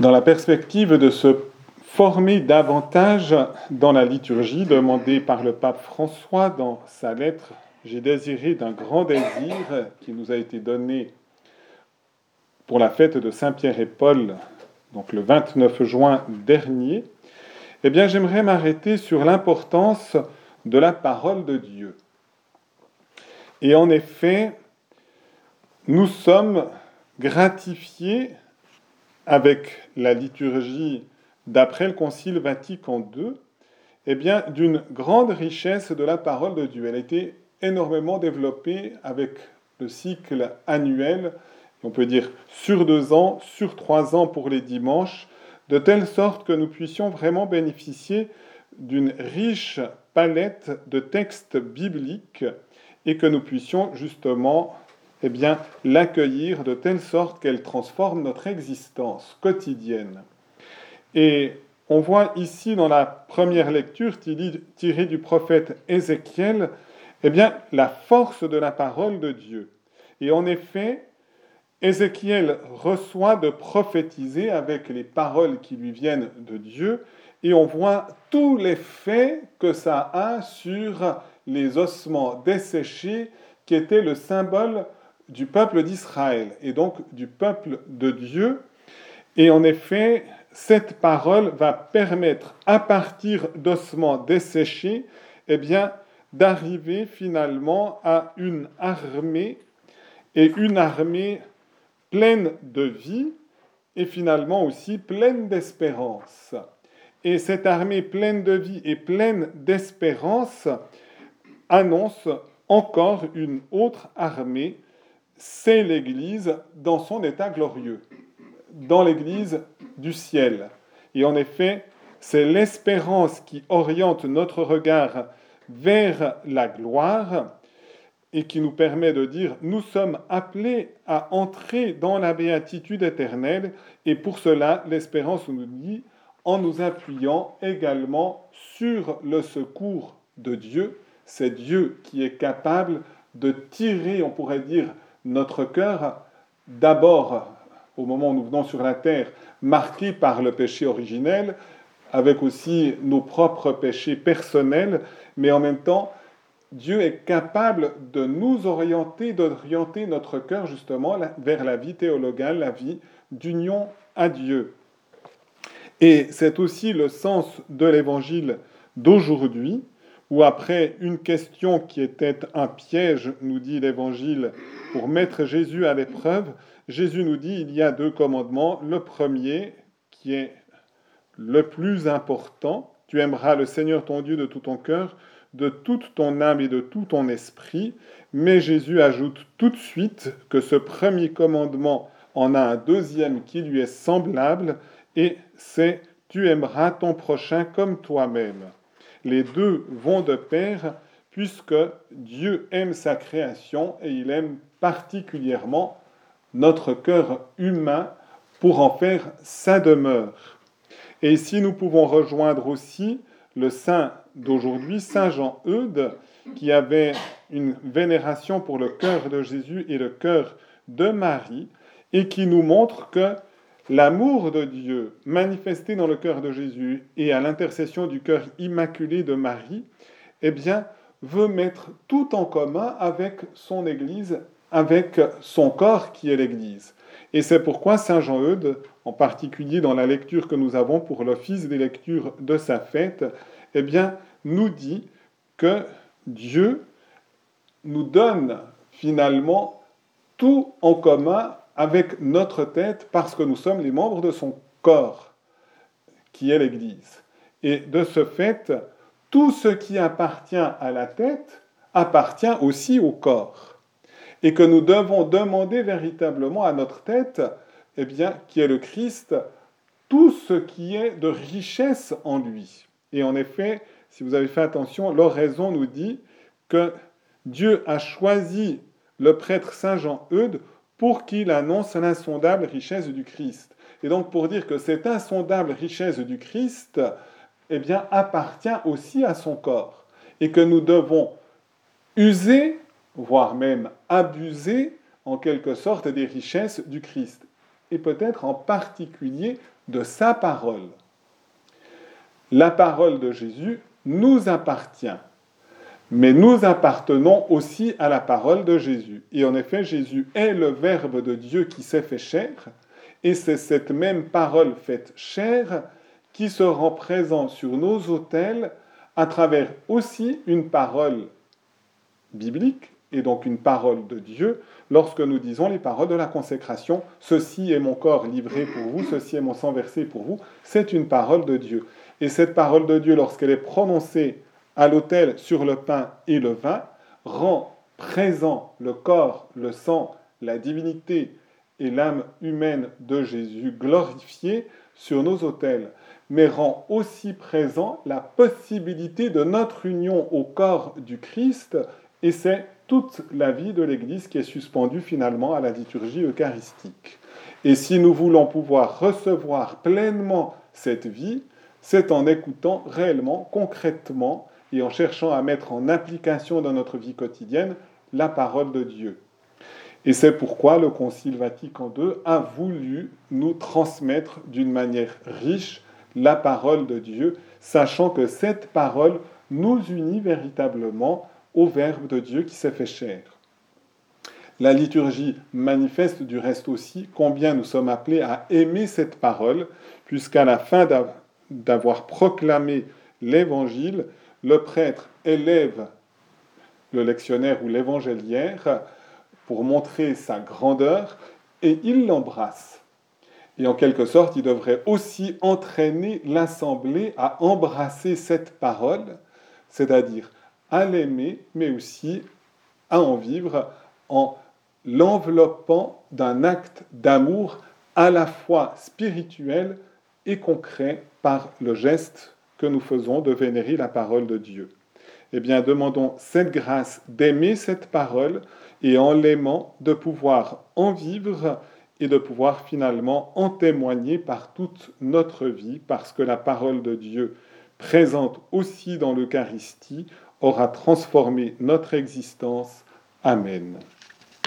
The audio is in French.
Dans la perspective de se former davantage dans la liturgie demandée par le pape François dans sa lettre J'ai désiré d'un grand désir qui nous a été donné pour la fête de Saint-Pierre et Paul, donc le 29 juin dernier, eh bien j'aimerais m'arrêter sur l'importance de la parole de Dieu. Et en effet, nous sommes gratifiés avec la liturgie d'après le Concile Vatican II, eh bien, d'une grande richesse de la parole de Dieu. Elle a été énormément développée avec le cycle annuel, on peut dire sur deux ans, sur trois ans pour les dimanches, de telle sorte que nous puissions vraiment bénéficier d'une riche palette de textes bibliques et que nous puissions justement eh bien, l'accueillir de telle sorte qu'elle transforme notre existence quotidienne. Et on voit ici dans la première lecture tirée du prophète Ézéchiel, eh bien, la force de la parole de Dieu. Et en effet, Ézéchiel reçoit de prophétiser avec les paroles qui lui viennent de Dieu, et on voit tous les faits que ça a sur les ossements desséchés qui étaient le symbole du peuple d'Israël et donc du peuple de Dieu. Et en effet, cette parole va permettre, à partir d'ossements desséchés, eh bien, d'arriver finalement à une armée, et une armée pleine de vie, et finalement aussi pleine d'espérance. Et cette armée pleine de vie et pleine d'espérance annonce encore une autre armée, c'est l'Église dans son état glorieux, dans l'Église du ciel. Et en effet, c'est l'espérance qui oriente notre regard vers la gloire et qui nous permet de dire nous sommes appelés à entrer dans la béatitude éternelle et pour cela l'espérance nous dit en nous appuyant également sur le secours de Dieu. C'est Dieu qui est capable de tirer, on pourrait dire, notre cœur d'abord au moment où nous venons sur la terre, marqué par le péché originel, avec aussi nos propres péchés personnels, mais en même temps, Dieu est capable de nous orienter, d'orienter notre cœur justement vers la vie théologale, la vie d'union à Dieu. Et c'est aussi le sens de l'évangile d'aujourd'hui, où après une question qui était un piège, nous dit l'évangile, pour mettre Jésus à l'épreuve, Jésus nous dit il y a deux commandements. Le premier, qui est le plus important, tu aimeras le Seigneur ton Dieu de tout ton cœur, de toute ton âme et de tout ton esprit. Mais Jésus ajoute tout de suite que ce premier commandement en a un deuxième qui lui est semblable, et c'est tu aimeras ton prochain comme toi-même. Les deux vont de pair puisque Dieu aime sa création et il aime particulièrement notre cœur humain pour en faire sa demeure. Et ici, nous pouvons rejoindre aussi le saint d'aujourd'hui, Saint Jean-Eudes, qui avait une vénération pour le cœur de Jésus et le cœur de Marie, et qui nous montre que l'amour de Dieu manifesté dans le cœur de Jésus et à l'intercession du cœur immaculé de Marie, eh bien, veut mettre tout en commun avec son Église avec son corps qui est l'Église. Et c'est pourquoi Saint Jean-Eudes, en particulier dans la lecture que nous avons pour l'office des lectures de sa fête, eh bien, nous dit que Dieu nous donne finalement tout en commun avec notre tête parce que nous sommes les membres de son corps, qui est l'Église. Et de ce fait, tout ce qui appartient à la tête appartient aussi au corps et que nous devons demander véritablement à notre tête, eh bien, qui est le Christ, tout ce qui est de richesse en lui. Et en effet, si vous avez fait attention, l'oraison nous dit que Dieu a choisi le prêtre Saint Jean-Eudes pour qu'il annonce l'insondable richesse du Christ. Et donc pour dire que cette insondable richesse du Christ, eh appartient aussi à son corps. Et que nous devons user voire même abuser en quelque sorte des richesses du Christ, et peut-être en particulier de sa parole. La parole de Jésus nous appartient, mais nous appartenons aussi à la parole de Jésus. Et en effet, Jésus est le Verbe de Dieu qui s'est fait chair, et c'est cette même parole faite chair qui se rend présent sur nos autels à travers aussi une parole biblique et donc une parole de Dieu lorsque nous disons les paroles de la consécration, ceci est mon corps livré pour vous, ceci est mon sang versé pour vous, c'est une parole de Dieu. Et cette parole de Dieu, lorsqu'elle est prononcée à l'autel sur le pain et le vin, rend présent le corps, le sang, la divinité et l'âme humaine de Jésus glorifiée sur nos autels, mais rend aussi présent la possibilité de notre union au corps du Christ, et c'est toute la vie de l'Église qui est suspendue finalement à la liturgie eucharistique. Et si nous voulons pouvoir recevoir pleinement cette vie, c'est en écoutant réellement, concrètement, et en cherchant à mettre en application dans notre vie quotidienne la parole de Dieu. Et c'est pourquoi le Concile Vatican II a voulu nous transmettre d'une manière riche la parole de Dieu, sachant que cette parole nous unit véritablement au Verbe de Dieu qui s'est fait chair. La liturgie manifeste du reste aussi combien nous sommes appelés à aimer cette parole, puisqu'à la fin d'avoir proclamé l'Évangile, le prêtre élève le lectionnaire ou l'évangéliaire pour montrer sa grandeur et il l'embrasse. Et en quelque sorte, il devrait aussi entraîner l'assemblée à embrasser cette parole, c'est-à-dire à l'aimer, mais aussi à en vivre en l'enveloppant d'un acte d'amour à la fois spirituel et concret par le geste que nous faisons de vénérer la parole de Dieu. Eh bien, demandons cette grâce d'aimer cette parole et en l'aimant, de pouvoir en vivre et de pouvoir finalement en témoigner par toute notre vie, parce que la parole de Dieu, présente aussi dans l'Eucharistie, aura transformé notre existence. Amen.